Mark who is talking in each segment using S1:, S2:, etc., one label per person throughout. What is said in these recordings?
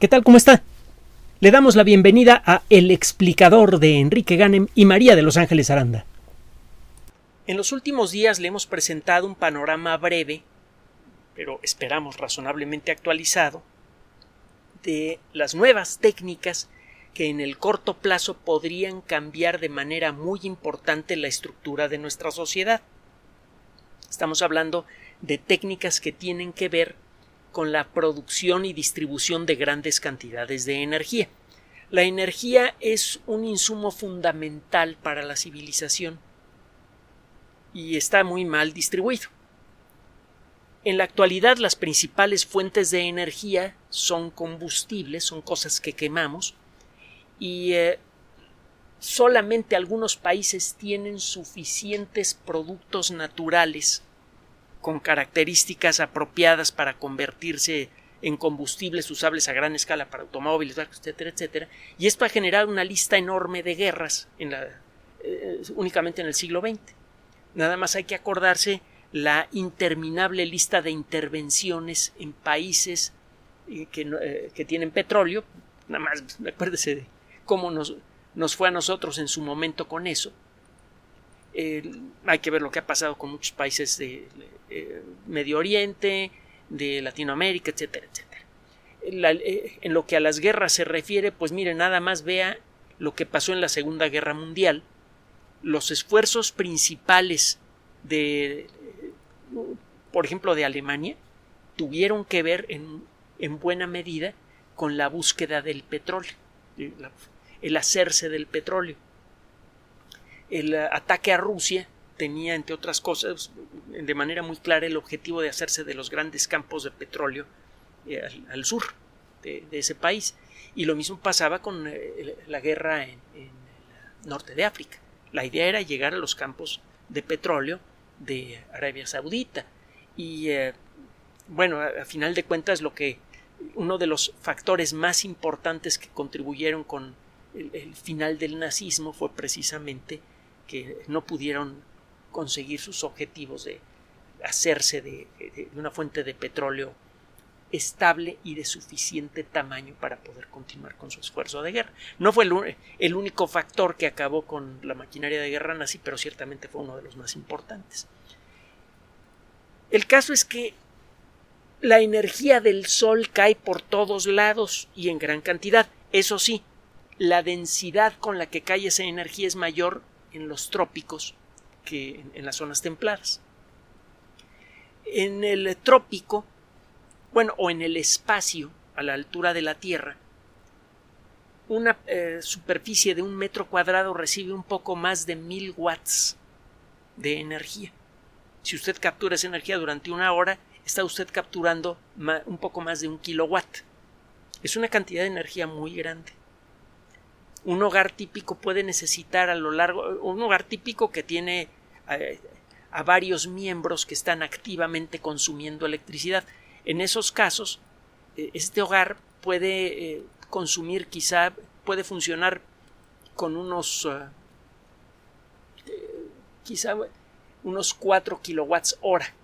S1: ¿Qué tal? ¿Cómo está? Le damos la bienvenida a El explicador de Enrique Ganem y María de Los Ángeles Aranda. En los últimos días le hemos presentado un panorama breve, pero esperamos razonablemente actualizado, de las nuevas técnicas que en el corto plazo podrían cambiar de manera muy importante la estructura de nuestra sociedad. Estamos hablando de técnicas que tienen que ver con la producción y distribución de grandes cantidades de energía. La energía es un insumo fundamental para la civilización y está muy mal distribuido. En la actualidad las principales fuentes de energía son combustibles, son cosas que quemamos y eh, solamente algunos países tienen suficientes productos naturales con características apropiadas para convertirse en combustibles usables a gran escala para automóviles, etcétera, etcétera. Y esto ha generado una lista enorme de guerras eh, únicamente en el siglo XX. Nada más hay que acordarse la interminable lista de intervenciones en países eh, que, eh, que, tienen petróleo. Nada más acuérdese de cómo nos fue a nosotros en su momento con eso hay que ver lo que ha pasado con muchos países de, eh, Medio Oriente, de Latinoamérica, etcétera, etcétera. Eh, en lo que a las guerras se refiere, pues mire, nada más vea lo que pasó en la Segunda Guerra Mundial. Los esfuerzos principales de, por ejemplo, de Alemania, tuvieron que ver en, en buena medida con la búsqueda del petróleo, el hacerse del petróleo el ataque a Rusia tenía, entre otras cosas, de manera muy clara el objetivo de hacerse de los grandes campos de petróleo eh, al, sur de, ese país. Y lo mismo pasaba con eh, la guerra en, el norte de África. La idea era llegar a los campos de petróleo de Arabia Saudita. Y eh, bueno, a, final de cuentas, lo que uno de los factores más importantes que contribuyeron con el final del nazismo fue precisamente que no pudieron conseguir sus objetivos de hacerse de, una fuente de petróleo estable y de suficiente tamaño para poder continuar con su esfuerzo de guerra. No fue el, único factor que acabó con la maquinaria de guerra nazi, pero ciertamente fue uno de los más importantes. El caso es que la energía del Sol cae por todos lados y en gran cantidad. Eso sí, la densidad con la que cae esa energía es mayor en los trópicos que en, las zonas templadas. En el trópico, bueno, o en el espacio a la altura de la Tierra, una eh, superficie de un metro cuadrado recibe un poco más de mil watts de energía. Si usted captura esa energía durante una hora, está usted capturando un poco más de un kilowatt. Es una cantidad de energía muy grande un hogar típico puede necesitar a lo largo, un hogar típico que tiene eh, a varios miembros que están activamente consumiendo electricidad. En esos casos, eh, este hogar puede eh, consumir quizá, puede funcionar con unos, quizá unos 4 kilowatts hora,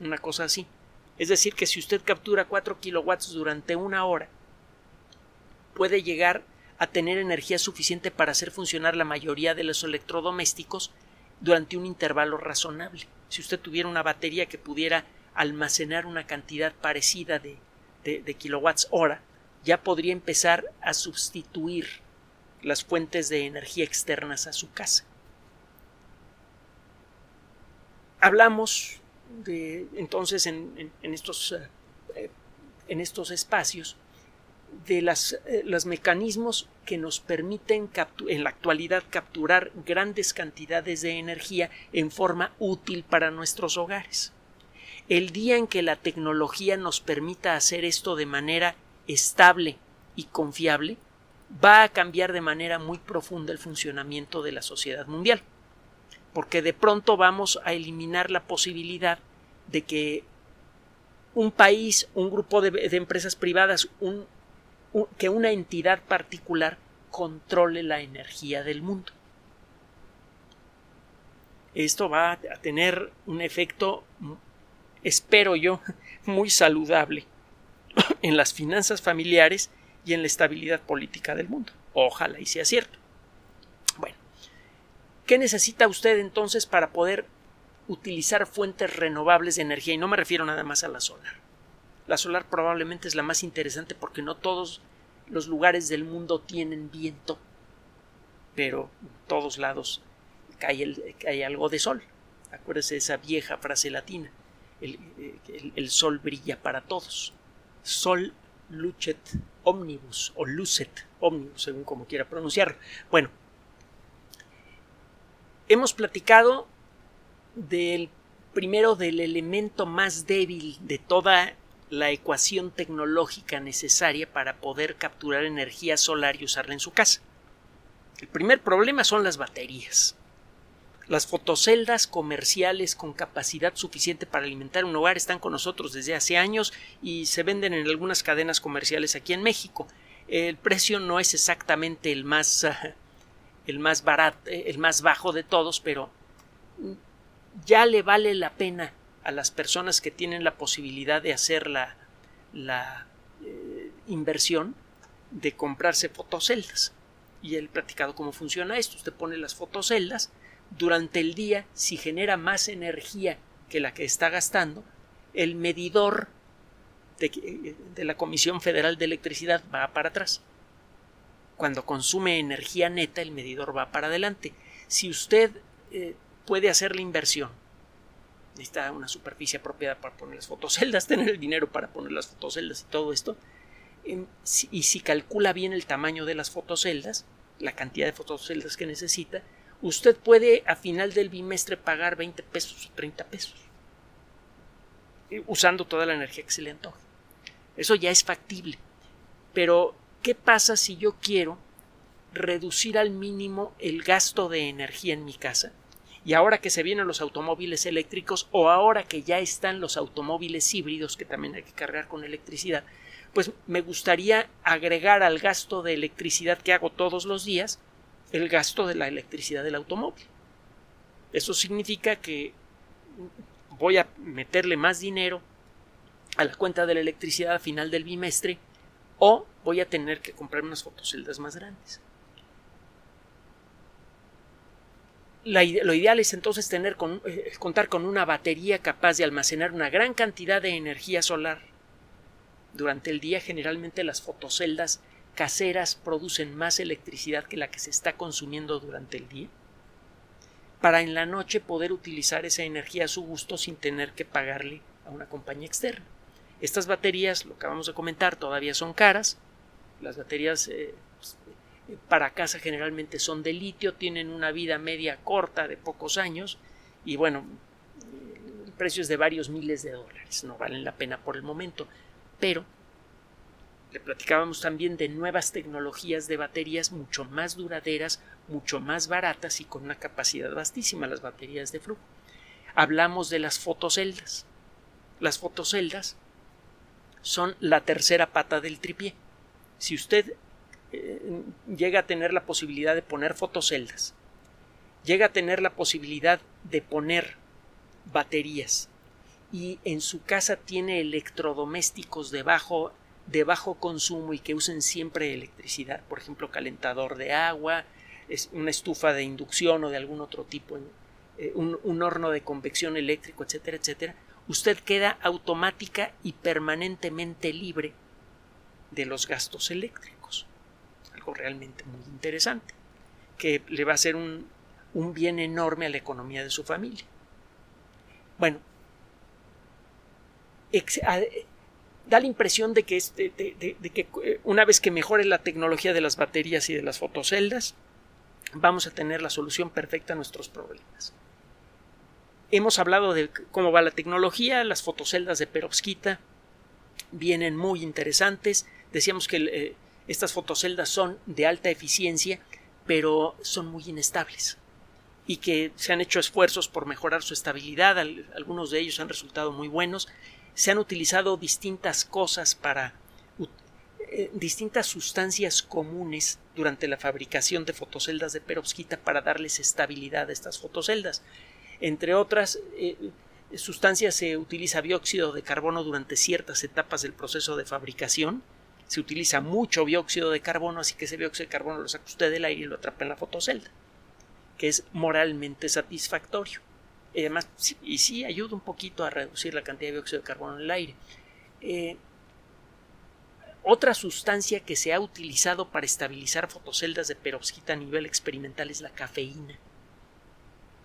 S1: una cosa así. Es decir, que si usted captura 4 kilowatts durante una hora, puede llegar tener energía suficiente para hacer funcionar la mayoría de los electrodomésticos durante un intervalo razonable. Si usted tuviera una batería que pudiera almacenar una cantidad parecida de, de, kilowatts hora, ya podría empezar a sustituir las fuentes de energía externas a su casa. Hablamos de entonces en, estos, eh, en estos espacios de las, eh, los mecanismos que nos permiten en la actualidad capturar grandes cantidades de energía en forma útil para nuestros hogares. El día en que la tecnología nos permita hacer esto de manera estable y confiable, va a cambiar de manera muy profunda el funcionamiento de la sociedad mundial, porque de pronto vamos a eliminar la posibilidad de que un país, un grupo de, de empresas privadas, un que una entidad particular controle la energía del mundo. Esto va a tener un efecto, espero yo, muy saludable en las finanzas familiares y en la estabilidad política del mundo. Ojalá y sea cierto. Bueno, ¿qué necesita usted entonces para poder utilizar fuentes renovables de energía? Y no me refiero nada más a la solar. La solar probablemente es la más interesante porque no todos los lugares del mundo tienen viento, pero en todos lados cae, algo de sol. Acuérdese de esa vieja frase latina. El, sol brilla para todos. Sol lucet omnibus o lucet omnibus, según como quiera pronunciarlo. Bueno, hemos platicado del primero del elemento más débil de toda la ecuación tecnológica necesaria para poder capturar energía solar y usarla en su casa. El primer problema son las baterías. Las fotoceldas comerciales con capacidad suficiente para alimentar un hogar están con nosotros desde hace años y se venden en algunas cadenas comerciales aquí en México. El precio no es exactamente el más el más barato, el más bajo de todos, pero ya le vale la pena a las personas que tienen la posibilidad de hacer la, la eh, inversión de comprarse fotoceldas. Y he platicado cómo funciona esto. Usted pone las fotoceldas, durante el día, si genera más energía que la que está gastando, el medidor de, la Comisión Federal de Electricidad va para atrás. Cuando consume energía neta, el medidor va para adelante. Si usted eh, puede hacer la inversión, necesita una superficie apropiada para poner las fotoceldas, tener el dinero para poner las fotoceldas y todo esto, em, y si calcula bien el tamaño de las fotoceldas, la cantidad de fotoceldas que necesita, usted puede a final del bimestre pagar 20 pesos o 30 pesos usando toda la energía que se le antoje. Eso ya es factible. Pero, ¿qué pasa si yo quiero reducir al mínimo el gasto de energía en mi casa? Y ahora que se vienen los automóviles eléctricos o ahora que ya están los automóviles híbridos que también hay que cargar con electricidad, pues me gustaría agregar al gasto de electricidad que hago todos los días el gasto de la electricidad del automóvil. Eso significa que voy a meterle más dinero a la cuenta de la electricidad a final del bimestre o voy a tener que comprar unas fotoceldas más grandes. Lo ideal es entonces tener eh, contar con una batería capaz de almacenar una gran cantidad de energía solar. Durante el día generalmente las fotoceldas caseras producen más electricidad que la que se está consumiendo durante el día, para en la noche poder utilizar esa energía a su gusto sin tener que pagarle a una compañía externa. Estas baterías, lo que vamos a comentar, todavía son caras. Las baterías eh, para casa generalmente son de litio, tienen una vida media corta de pocos años y bueno, el precio es de varios miles de dólares, no valen la pena por el momento, pero le platicábamos también de nuevas tecnologías de baterías mucho más duraderas, mucho más baratas y con una capacidad vastísima, las baterías de flujo. Hablamos de las fotoceldas. Las fotoceldas son la tercera pata del tripié. Si usted llega a tener la posibilidad de poner fotoceldas, llega a tener la posibilidad de poner baterías y en su casa tiene electrodomésticos de bajo consumo y que usen siempre electricidad, por ejemplo, calentador de agua, una estufa de inducción o de algún otro tipo, eh, un, un horno de convección eléctrico, etcétera, etcétera, usted queda automática y permanentemente libre de los gastos eléctricos. Algo realmente muy interesante, que le va a ser un, un bien enorme a la economía de su familia. Bueno, da la impresión de que, este, de, que eh, una vez que mejore la tecnología de las baterías y de las fotoceldas, vamos a tener la solución perfecta a nuestros problemas. Hemos hablado de cómo va la tecnología, las fotoceldas de perovskita vienen muy interesantes. Decíamos que eh, estas fotoceldas son de alta eficiencia, pero son muy inestables y que se han hecho esfuerzos por mejorar su estabilidad. Algunos de ellos han resultado muy buenos se han utilizado distintas cosas para eh, distintas sustancias comunes durante la fabricación de fotoceldas de perovskita para darles estabilidad a estas fotoceldas. Entre otras, eh, sustancia se utiliza dióxido de carbono durante ciertas etapas del proceso de fabricación. Se utiliza mucho dióxido de carbono, así que ese dióxido de carbono lo saca usted del aire y lo atrapa en la fotocelda, que es moralmente satisfactorio. Y además, y sí ayuda un poquito a reducir la cantidad de dióxido de carbono en el aire. Eh, otra sustancia que se ha utilizado para estabilizar fotoceldas de perovskita a nivel experimental es la cafeína.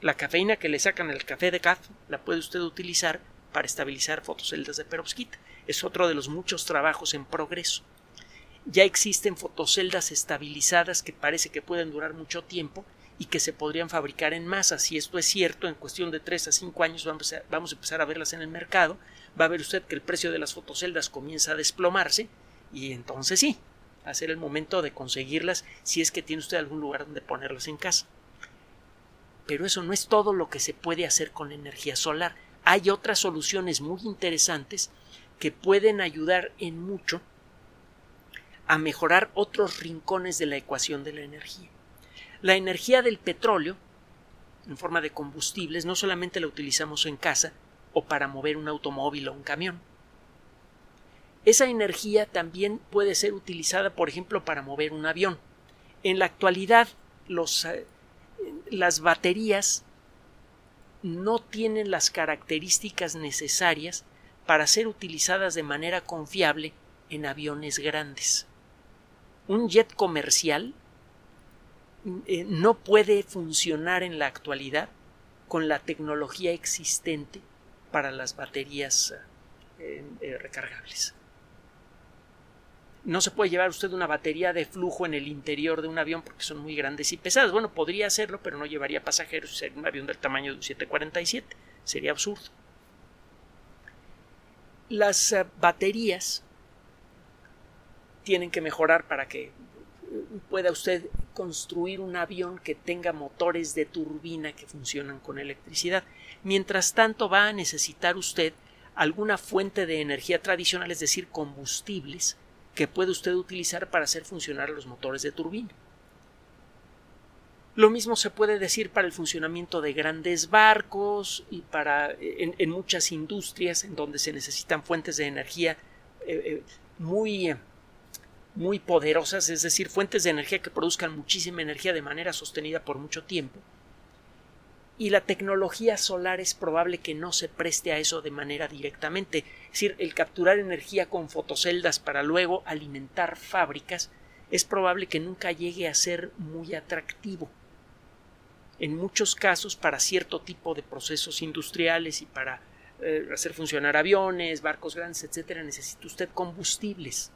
S1: La cafeína que le sacan al café de caf la puede usted utilizar para estabilizar fotoceldas de perovskita. Es otro de los muchos trabajos en progreso. Ya existen fotoceldas estabilizadas que parece que pueden durar mucho tiempo y que se podrían fabricar en masa. Si esto es cierto, en cuestión de 3 a 5 años vamos a, vamos a empezar a verlas en el mercado. Va a ver usted que el precio de las fotoceldas comienza a desplomarse y entonces sí, va a ser el momento de conseguirlas si es que tiene usted algún lugar donde ponerlas en casa. Pero eso no es todo lo que se puede hacer con la energía solar. Hay otras soluciones muy interesantes que pueden ayudar en mucho a mejorar otros rincones de la ecuación de la energía. La energía del petróleo, en forma de combustibles, no solamente la utilizamos en casa o para mover un automóvil o un camión. Esa energía también puede ser utilizada, por ejemplo, para mover un avión. En la actualidad, eh, las baterías no tienen las características necesarias para ser utilizadas de manera confiable en aviones grandes. Un jet comercial eh, no puede funcionar en la actualidad con la tecnología existente para las baterías eh, eh, recargables. No se puede llevar usted una batería de flujo en el interior de un avión porque son muy grandes y pesadas. Bueno, podría hacerlo, pero no llevaría pasajeros. Sería un avión del tamaño de un 747. Sería absurdo. Las baterías tienen que mejorar para que eh, pueda usted construir un avión que tenga motores de turbina que funcionan con electricidad. Mientras tanto, va a necesitar usted alguna fuente de energía tradicional, es decir, combustibles, que puede usted utilizar para hacer funcionar los motores de turbina. Lo mismo se puede decir para el funcionamiento de grandes barcos y para en, muchas industrias en donde se necesitan fuentes de energía eh, eh, muy muy poderosas, es decir, fuentes de energía que produzcan muchísima energía de manera sostenida por mucho tiempo y la tecnología solar es probable que no se preste a eso de manera directamente. Es decir, el capturar energía con fotoceldas para luego alimentar fábricas es probable que nunca llegue a ser muy atractivo. En muchos casos, para cierto tipo de procesos industriales y para eh, hacer funcionar aviones, barcos grandes, etcétera, necesita usted combustibles.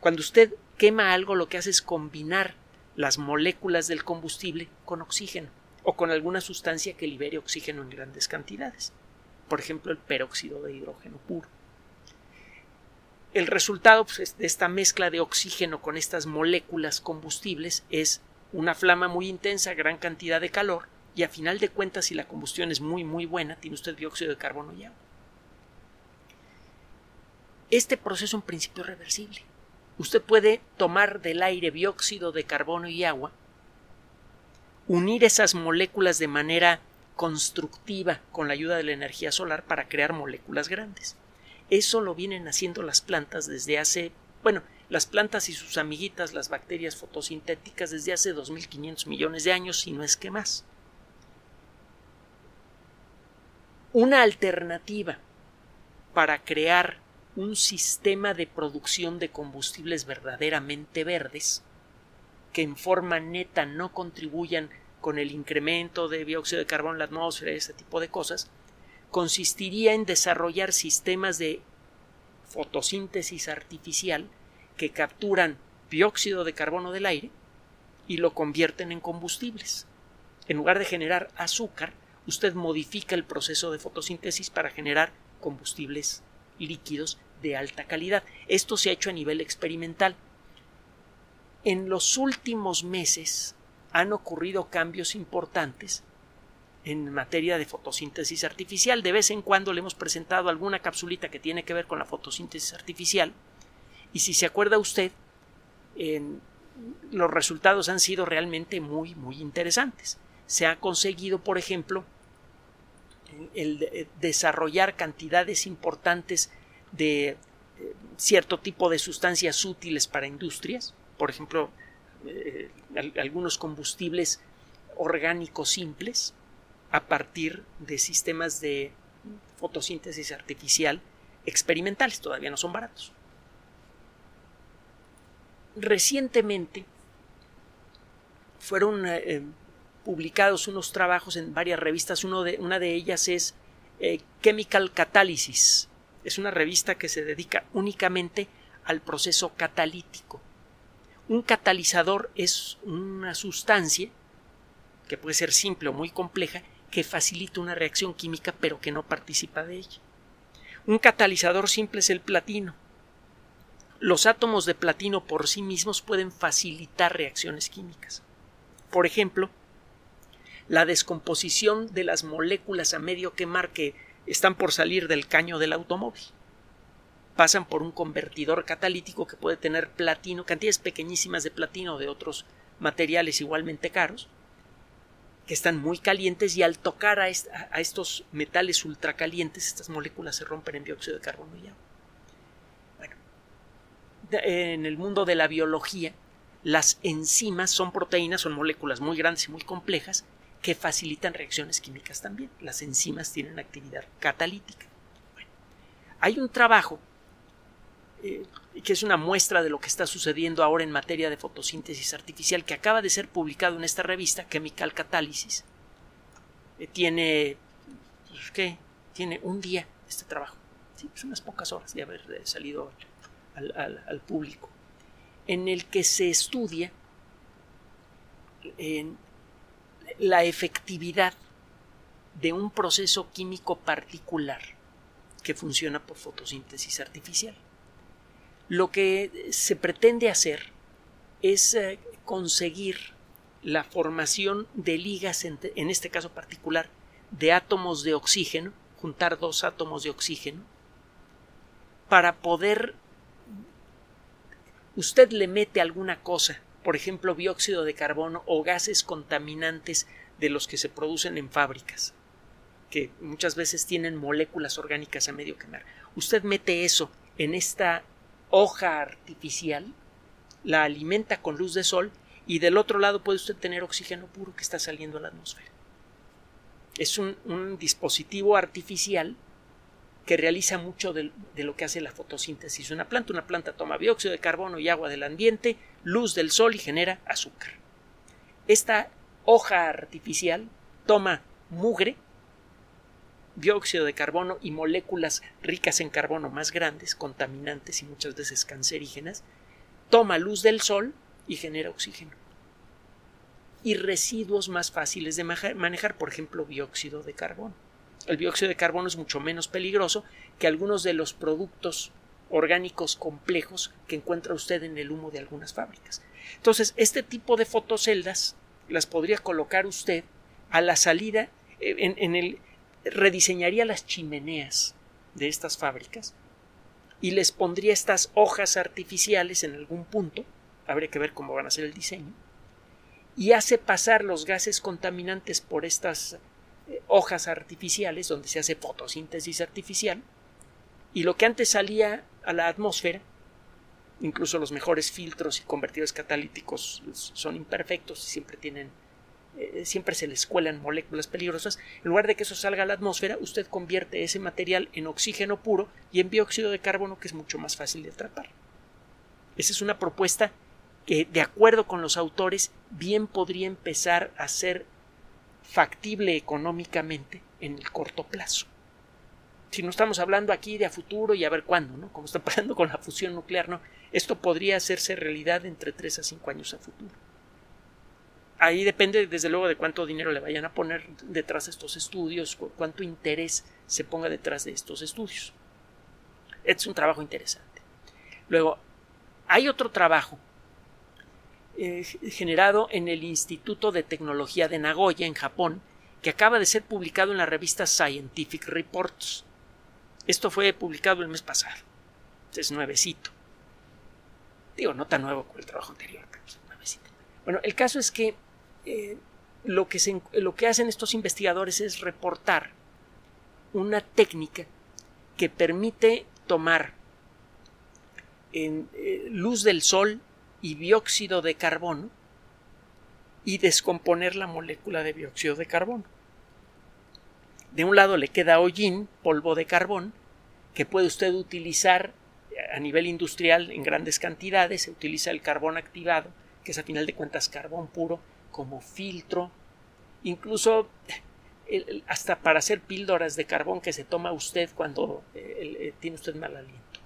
S1: Cuando usted quema algo, lo que hace es combinar las moléculas del combustible con oxígeno o con alguna sustancia que libere oxígeno en grandes cantidades, por ejemplo el peróxido de hidrógeno puro. El resultado pues, de esta mezcla de oxígeno con estas moléculas combustibles es una flama muy intensa, gran cantidad de calor, y a final de cuentas, si la combustión es muy muy buena, tiene usted dióxido de carbono y agua. Este proceso en principio es reversible. Usted puede tomar del aire dióxido de carbono y agua unir esas moléculas de manera constructiva con la ayuda de la energía solar para crear moléculas grandes. Eso lo vienen haciendo las plantas desde hace, bueno, las plantas y sus amiguitas, las bacterias fotosintéticas, desde hace 2.500 millones de años, si no es que más. Una alternativa para crear un sistema de producción de combustibles verdaderamente verdes que en forma neta no contribuyan con el incremento de dióxido de carbono en la atmósfera y ese tipo de cosas, consistiría en desarrollar sistemas de fotosíntesis artificial que capturan dióxido de carbono del aire y lo convierten en combustibles. En lugar de generar azúcar, usted modifica el proceso de fotosíntesis para generar combustibles líquidos de alta calidad. Esto se ha hecho a nivel experimental en los últimos meses han ocurrido cambios importantes en materia de fotosíntesis artificial. De vez en cuando le hemos presentado alguna capsulita que tiene que ver con la fotosíntesis artificial. Y si se acuerda usted, los resultados han sido realmente muy, muy interesantes. Se ha conseguido, por ejemplo, desarrollar cantidades importantes de eh, cierto tipo de sustancias útiles para industrias, por ejemplo, eh, algunos combustibles orgánicos simples a partir de sistemas de fotosíntesis artificial experimentales, todavía no son baratos. Recientemente fueron eh, publicados unos trabajos en varias revistas, Uno de, una de ellas es Chemical Catalysis, es una revista que se dedica únicamente al proceso catalítico. Un catalizador es una sustancia que puede ser simple o muy compleja que facilita una reacción química pero que no participa de ella. Un catalizador simple es el platino. Los átomos de platino por sí mismos pueden facilitar reacciones químicas. Por ejemplo, la descomposición de las moléculas a medio quemar que están por salir del caño del automóvil. Pasan por un convertidor catalítico que puede tener platino, cantidades pequeñísimas de platino de otros materiales igualmente caros, que están muy calientes y al tocar a, estos metales ultracalientes, estas moléculas se rompen en dióxido de carbono y agua. Bueno, en el mundo de la biología, las enzimas son proteínas, son moléculas muy grandes y muy complejas que facilitan reacciones químicas también. Las enzimas tienen actividad catalítica. hay un trabajo eh, que es una muestra de lo que está sucediendo ahora en materia de fotosíntesis artificial que acaba de ser publicado en esta revista Chemical Catalysis. Eh, tiene, pues, ¿qué? Tiene un día este trabajo. Sí, pues unas pocas horas de haber eh, salido al público. En el que se estudia en la efectividad de un proceso químico particular que funciona por fotosíntesis artificial. Lo que se pretende hacer es eh, conseguir la formación de ligas, en este caso particular, de átomos de oxígeno, juntar dos átomos de oxígeno, para poder usted le mete alguna cosa por ejemplo, dióxido de carbono o gases contaminantes de los que se producen en fábricas, que muchas veces tienen moléculas orgánicas a medio quemar. Usted mete eso en esta hoja artificial, la alimenta con luz de sol y del otro lado puede usted tener oxígeno puro que está saliendo a la atmósfera. Es un, un dispositivo artificial que realiza mucho de, lo que hace la fotosíntesis. Una planta, una planta toma dióxido de carbono y agua del ambiente, luz del sol y genera azúcar. Esta hoja artificial toma mugre, dióxido de carbono y moléculas ricas en carbono más grandes, contaminantes y muchas veces cancerígenas, toma luz del sol y genera oxígeno. Y residuos más fáciles de manejar, por ejemplo, dióxido de carbono el dióxido de carbono es mucho menos peligroso que algunos de los productos orgánicos complejos que encuentra usted en el humo de algunas fábricas. Entonces, este tipo de fotoceldas las podría colocar usted a la salida eh, en, el rediseñaría las chimeneas de estas fábricas y les pondría estas hojas artificiales en algún punto, habría que ver cómo van a ser el diseño, y hace pasar los gases contaminantes por estas hojas artificiales donde se hace fotosíntesis artificial y lo que antes salía a la atmósfera incluso los mejores filtros y convertidores catalíticos son imperfectos y siempre tienen eh, siempre se les cuelan moléculas peligrosas. En lugar de que eso salga a la atmósfera usted convierte ese material en oxígeno puro y en dióxido de carbono que es mucho más fácil de atrapar esa es una propuesta que de acuerdo con los autores bien podría empezar a ser factible económicamente en el corto plazo. Si no estamos hablando aquí de a futuro y a ver cuándo, ¿no? Como está pasando con la fusión nuclear, ¿no? Esto podría hacerse realidad entre 3 a 5 años a futuro. Ahí depende, desde luego, de cuánto dinero le vayan a poner detrás de estos estudios, cuánto interés se ponga detrás de estos estudios. Es un trabajo interesante. Luego, hay otro trabajo eh, generado en el Instituto de Tecnología de Nagoya, en Japón, que acaba de ser publicado en la revista Scientific Reports. Esto fue publicado el mes pasado. Es nuevecito. Digo, no tan nuevo como el trabajo anterior, pero es nuevecito. Bueno, el caso es que eh, lo, que hacen estos investigadores es reportar una técnica que permite tomar eh, luz del sol y dióxido de carbono y descomponer la molécula de dióxido de carbono. De un lado le queda hollín, polvo de carbón, que puede usted utilizar a nivel industrial en grandes cantidades. Se utiliza el carbón activado, que es a final de cuentas carbón puro, como filtro. Incluso hasta para hacer píldoras de carbón que se toma usted cuando eh, eh, tiene usted mal aliento.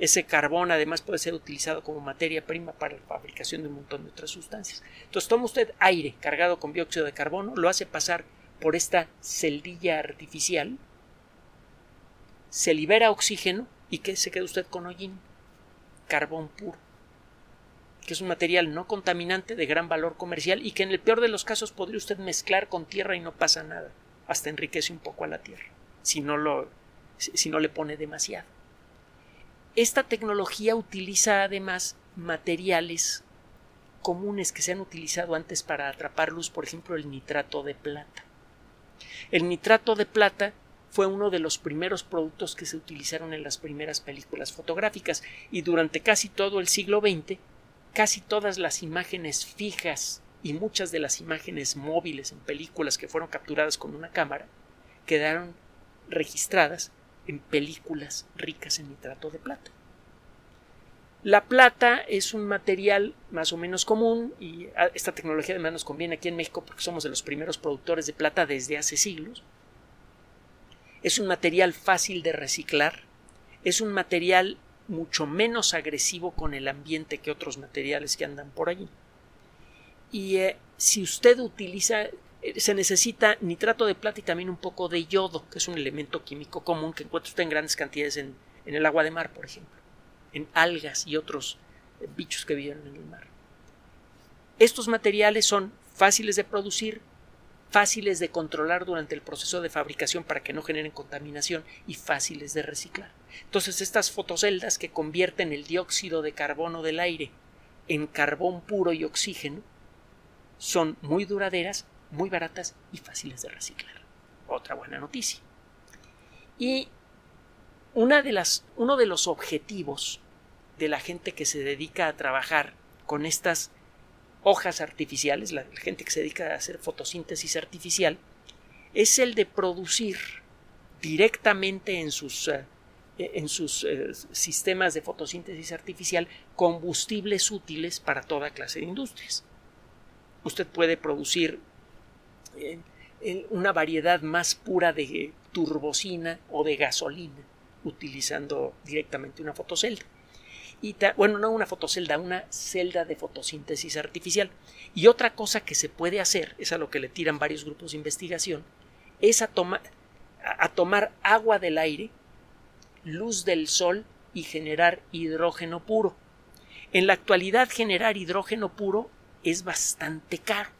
S1: Ese carbón además puede ser utilizado como materia prima para la fabricación de un montón de otras sustancias. Entonces toma usted aire cargado con dióxido de carbono, lo hace pasar por esta celdilla artificial, se libera oxígeno y que se queda usted con hollín, carbón puro, que es un material no contaminante de gran valor comercial y que en el peor de los casos podría usted mezclar con tierra y no pasa nada, hasta enriquece un poco a la tierra, si no lo si no le pone demasiado. Esta tecnología utiliza además materiales comunes que se han utilizado antes para atrapar luz, por ejemplo el nitrato de plata. El nitrato de plata fue uno de los primeros productos que se utilizaron en las primeras películas fotográficas y durante casi todo el siglo XX casi todas las imágenes fijas y muchas de las imágenes móviles en películas que fueron capturadas con una cámara quedaron registradas en películas ricas en nitrato de plata. La plata es un material más o menos común y esta tecnología además nos conviene aquí en México porque somos de los primeros productores de plata desde hace siglos. Es un material fácil de reciclar, es un material mucho menos agresivo con el ambiente que otros materiales que andan por allí. Y eh, si usted utiliza se necesita nitrato de plata y también un poco de yodo, que es un elemento químico común que encuentra usted en grandes cantidades en, el agua de mar, por ejemplo, en algas y otros eh, bichos que viven en el mar. Estos materiales son fáciles de producir, fáciles de controlar durante el proceso de fabricación para que no generen contaminación y fáciles de reciclar. Entonces estas fotoceldas que convierten el dióxido de carbono del aire en carbón puro y oxígeno son muy duraderas muy baratas y fáciles de reciclar. Otra buena noticia. Y una de las, uno de los objetivos de la gente que se dedica a trabajar con estas hojas artificiales, la gente que se dedica a hacer fotosíntesis artificial, es el de producir directamente en sus, eh, en sus eh, sistemas de fotosíntesis artificial combustibles útiles para toda clase de industrias. Usted puede producir una variedad más pura de turbocina o de gasolina utilizando directamente una fotocelda. Y bueno, no una fotocelda, una celda de fotosíntesis artificial. Y otra cosa que se puede hacer, es a lo que le tiran varios grupos de investigación, es a, a tomar agua del aire, luz del sol y generar hidrógeno puro. En la actualidad generar hidrógeno puro es bastante caro.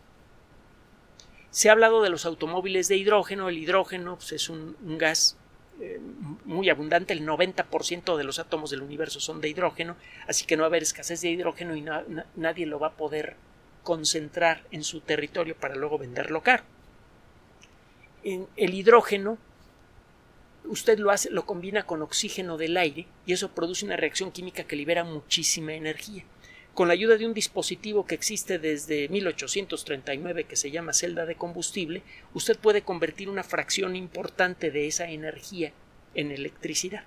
S1: Se ha hablado de los automóviles de hidrógeno. El hidrógeno pues, es un, gas eh, muy abundante. El 90% de los átomos del universo son de hidrógeno, así que no va a haber escasez de hidrógeno y nadie lo va a poder concentrar en su territorio para luego venderlo caro. El hidrógeno usted lo hace, lo combina con oxígeno del aire y eso produce una reacción química que libera muchísima energía con la ayuda de un dispositivo que existe desde 1839 que se llama celda de combustible, usted puede convertir una fracción importante de esa energía en electricidad.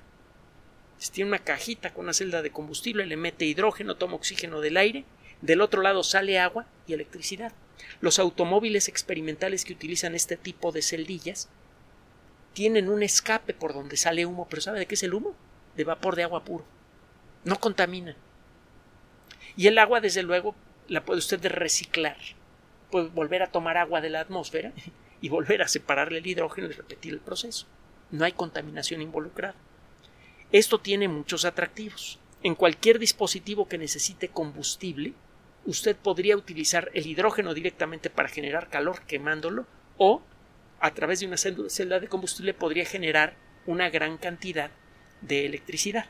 S1: Tiene una cajita con una celda de combustible, le mete hidrógeno, toma oxígeno del aire, del otro lado sale agua y electricidad. Los automóviles experimentales que utilizan este tipo de celdillas tienen un escape por donde sale humo, pero ¿sabe de qué es el humo? De vapor de agua puro. No contaminan. Y el agua, desde luego, la puede usted reciclar. Puede volver a tomar agua de la atmósfera y volver a separarle el hidrógeno y repetir el proceso. No hay contaminación involucrada. Esto tiene muchos atractivos. En cualquier dispositivo que necesite combustible, usted podría utilizar el hidrógeno directamente para generar calor quemándolo o a través de una celda de combustible podría generar una gran cantidad de electricidad.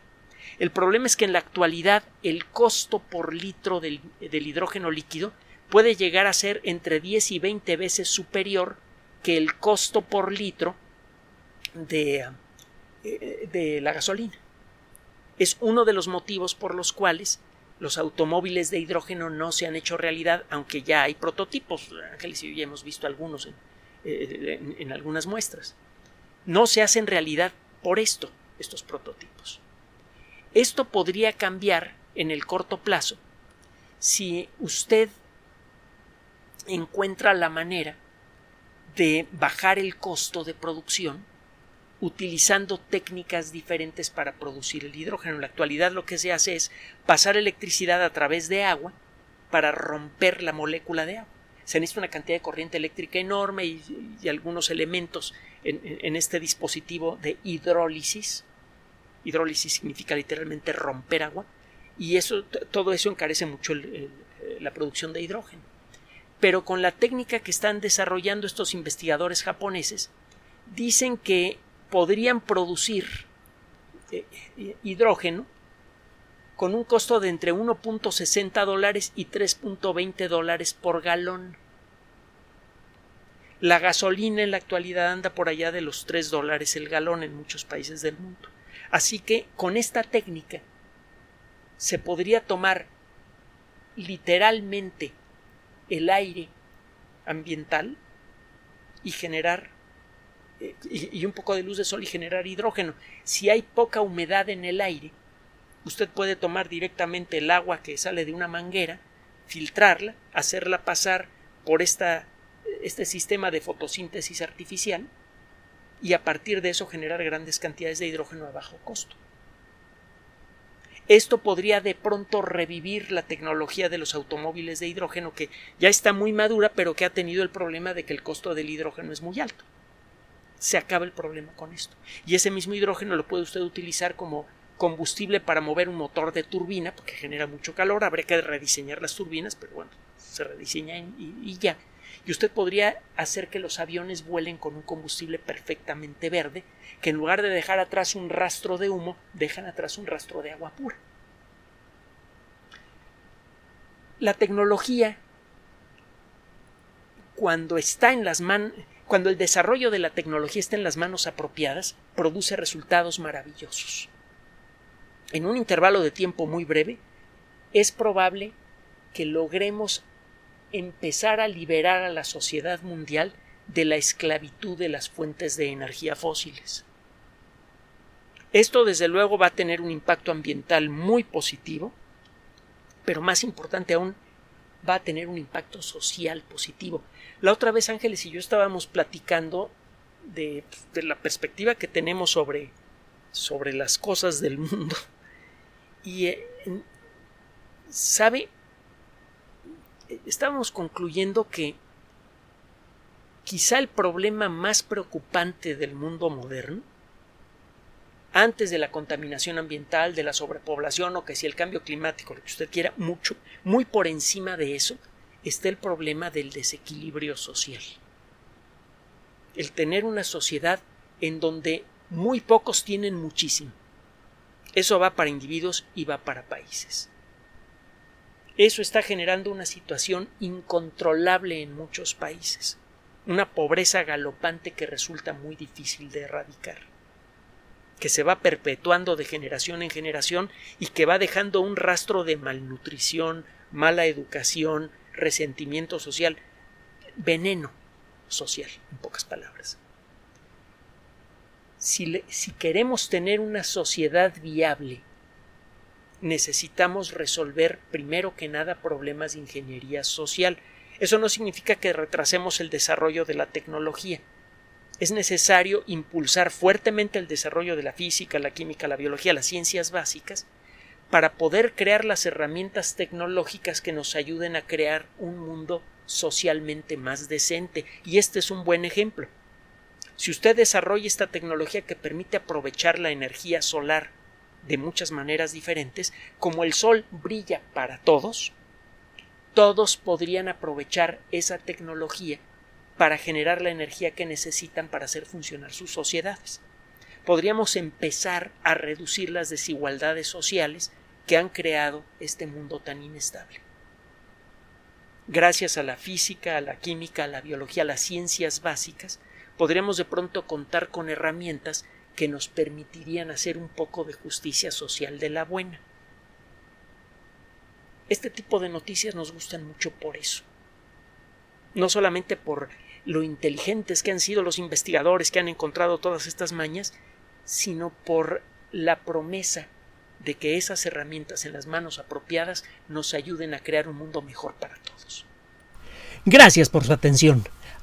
S1: El problema es que en la actualidad el costo por litro del, hidrógeno líquido puede llegar a ser entre 10 y 20 veces superior que el costo por litro de, eh, de la gasolina. Es uno de los motivos por los cuales los automóviles de hidrógeno no se han hecho realidad, aunque ya hay prototipos. Ángeles y yo hemos visto algunos en, en algunas muestras. No se hacen realidad por esto, estos prototipos. Esto podría cambiar en el corto plazo si usted encuentra la manera de bajar el costo de producción utilizando técnicas diferentes para producir el hidrógeno. En la actualidad lo que se hace es pasar electricidad a través de agua para romper la molécula de agua. Se necesita una cantidad de corriente eléctrica enorme y, algunos elementos en, este dispositivo de hidrólisis. Hidrólisis significa literalmente romper agua y eso, todo eso encarece mucho la producción de hidrógeno pero con la técnica que están desarrollando estos investigadores japoneses, dicen que podrían producir eh, eh, hidrógeno con un costo de entre 1.60 dólares y 3.20 dólares por galón. La gasolina en la actualidad anda por allá de los 3 dólares el galón en muchos países del mundo. Así que con esta técnica se podría tomar literalmente el aire ambiental y generar eh, y, un poco de luz de sol y generar hidrógeno. Si hay poca humedad en el aire, usted puede tomar directamente el agua que sale de una manguera, filtrarla, hacerla pasar por esta, este sistema de fotosíntesis artificial y a partir de eso generar grandes cantidades de hidrógeno a bajo costo. Esto podría de pronto revivir la tecnología de los automóviles de hidrógeno que ya está muy madura pero que ha tenido el problema de que el costo del hidrógeno es muy alto. Se acaba el problema con esto. Y ese mismo hidrógeno lo puede usted utilizar como combustible para mover un motor de turbina porque genera mucho calor. Habría que rediseñar las turbinas, pero bueno, se rediseñan y, ya. Y usted podría hacer que los aviones vuelen con un combustible perfectamente verde que en lugar de dejar atrás un rastro de humo, dejan atrás un rastro de agua pura. La tecnología, cuando está en las manos, cuando el desarrollo de la tecnología está en las manos apropiadas, produce resultados maravillosos. En un intervalo de tiempo muy breve, es probable que logremos empezar a liberar a la sociedad mundial de la esclavitud de las fuentes de energía fósiles. Esto desde luego va a tener un impacto ambiental muy positivo, pero más importante aún, va a tener un impacto social positivo. La otra vez Ángeles y yo estábamos platicando de, la perspectiva que tenemos sobre, sobre las cosas del mundo. Y, eh, ¿sabe? Estábamos concluyendo que quizá el problema más preocupante del mundo moderno antes de la contaminación ambiental, de la sobrepoblación o que si el cambio climático, lo que usted quiera, mucho, muy por encima de eso, está el problema del desequilibrio social. El tener una sociedad en donde muy pocos tienen muchísimo. Eso va para individuos y va para países. Eso está generando una situación incontrolable en muchos países, una pobreza galopante que resulta muy difícil de erradicar que se va perpetuando de generación en generación y que va dejando un rastro de malnutrición, mala educación, resentimiento social, veneno social, en pocas palabras. Si, si queremos tener una sociedad viable, necesitamos resolver primero que nada problemas de ingeniería social. Eso no significa que retrasemos el desarrollo de la tecnología, es necesario impulsar fuertemente el desarrollo de la física, la química, la biología, las ciencias básicas, para poder crear las herramientas tecnológicas que nos ayuden a crear un mundo socialmente más decente. Y este es un buen ejemplo. Si usted desarrolla esta tecnología que permite aprovechar la energía solar de muchas maneras diferentes, como el sol brilla para todos, todos podrían aprovechar esa tecnología para generar la energía que necesitan para hacer funcionar sus sociedades. Podríamos empezar a reducir las desigualdades sociales que han creado este mundo tan inestable. Gracias a la física, a la química, a la biología, a las ciencias básicas, podríamos de pronto contar con herramientas que nos permitirían hacer un poco de justicia social de la buena. Este tipo de noticias nos gustan mucho por eso. No solamente por lo inteligentes que han sido los investigadores que han encontrado todas estas mañas, sino por la promesa de que esas herramientas en las manos apropiadas nos ayuden a crear un mundo mejor para todos.
S2: Gracias por su atención.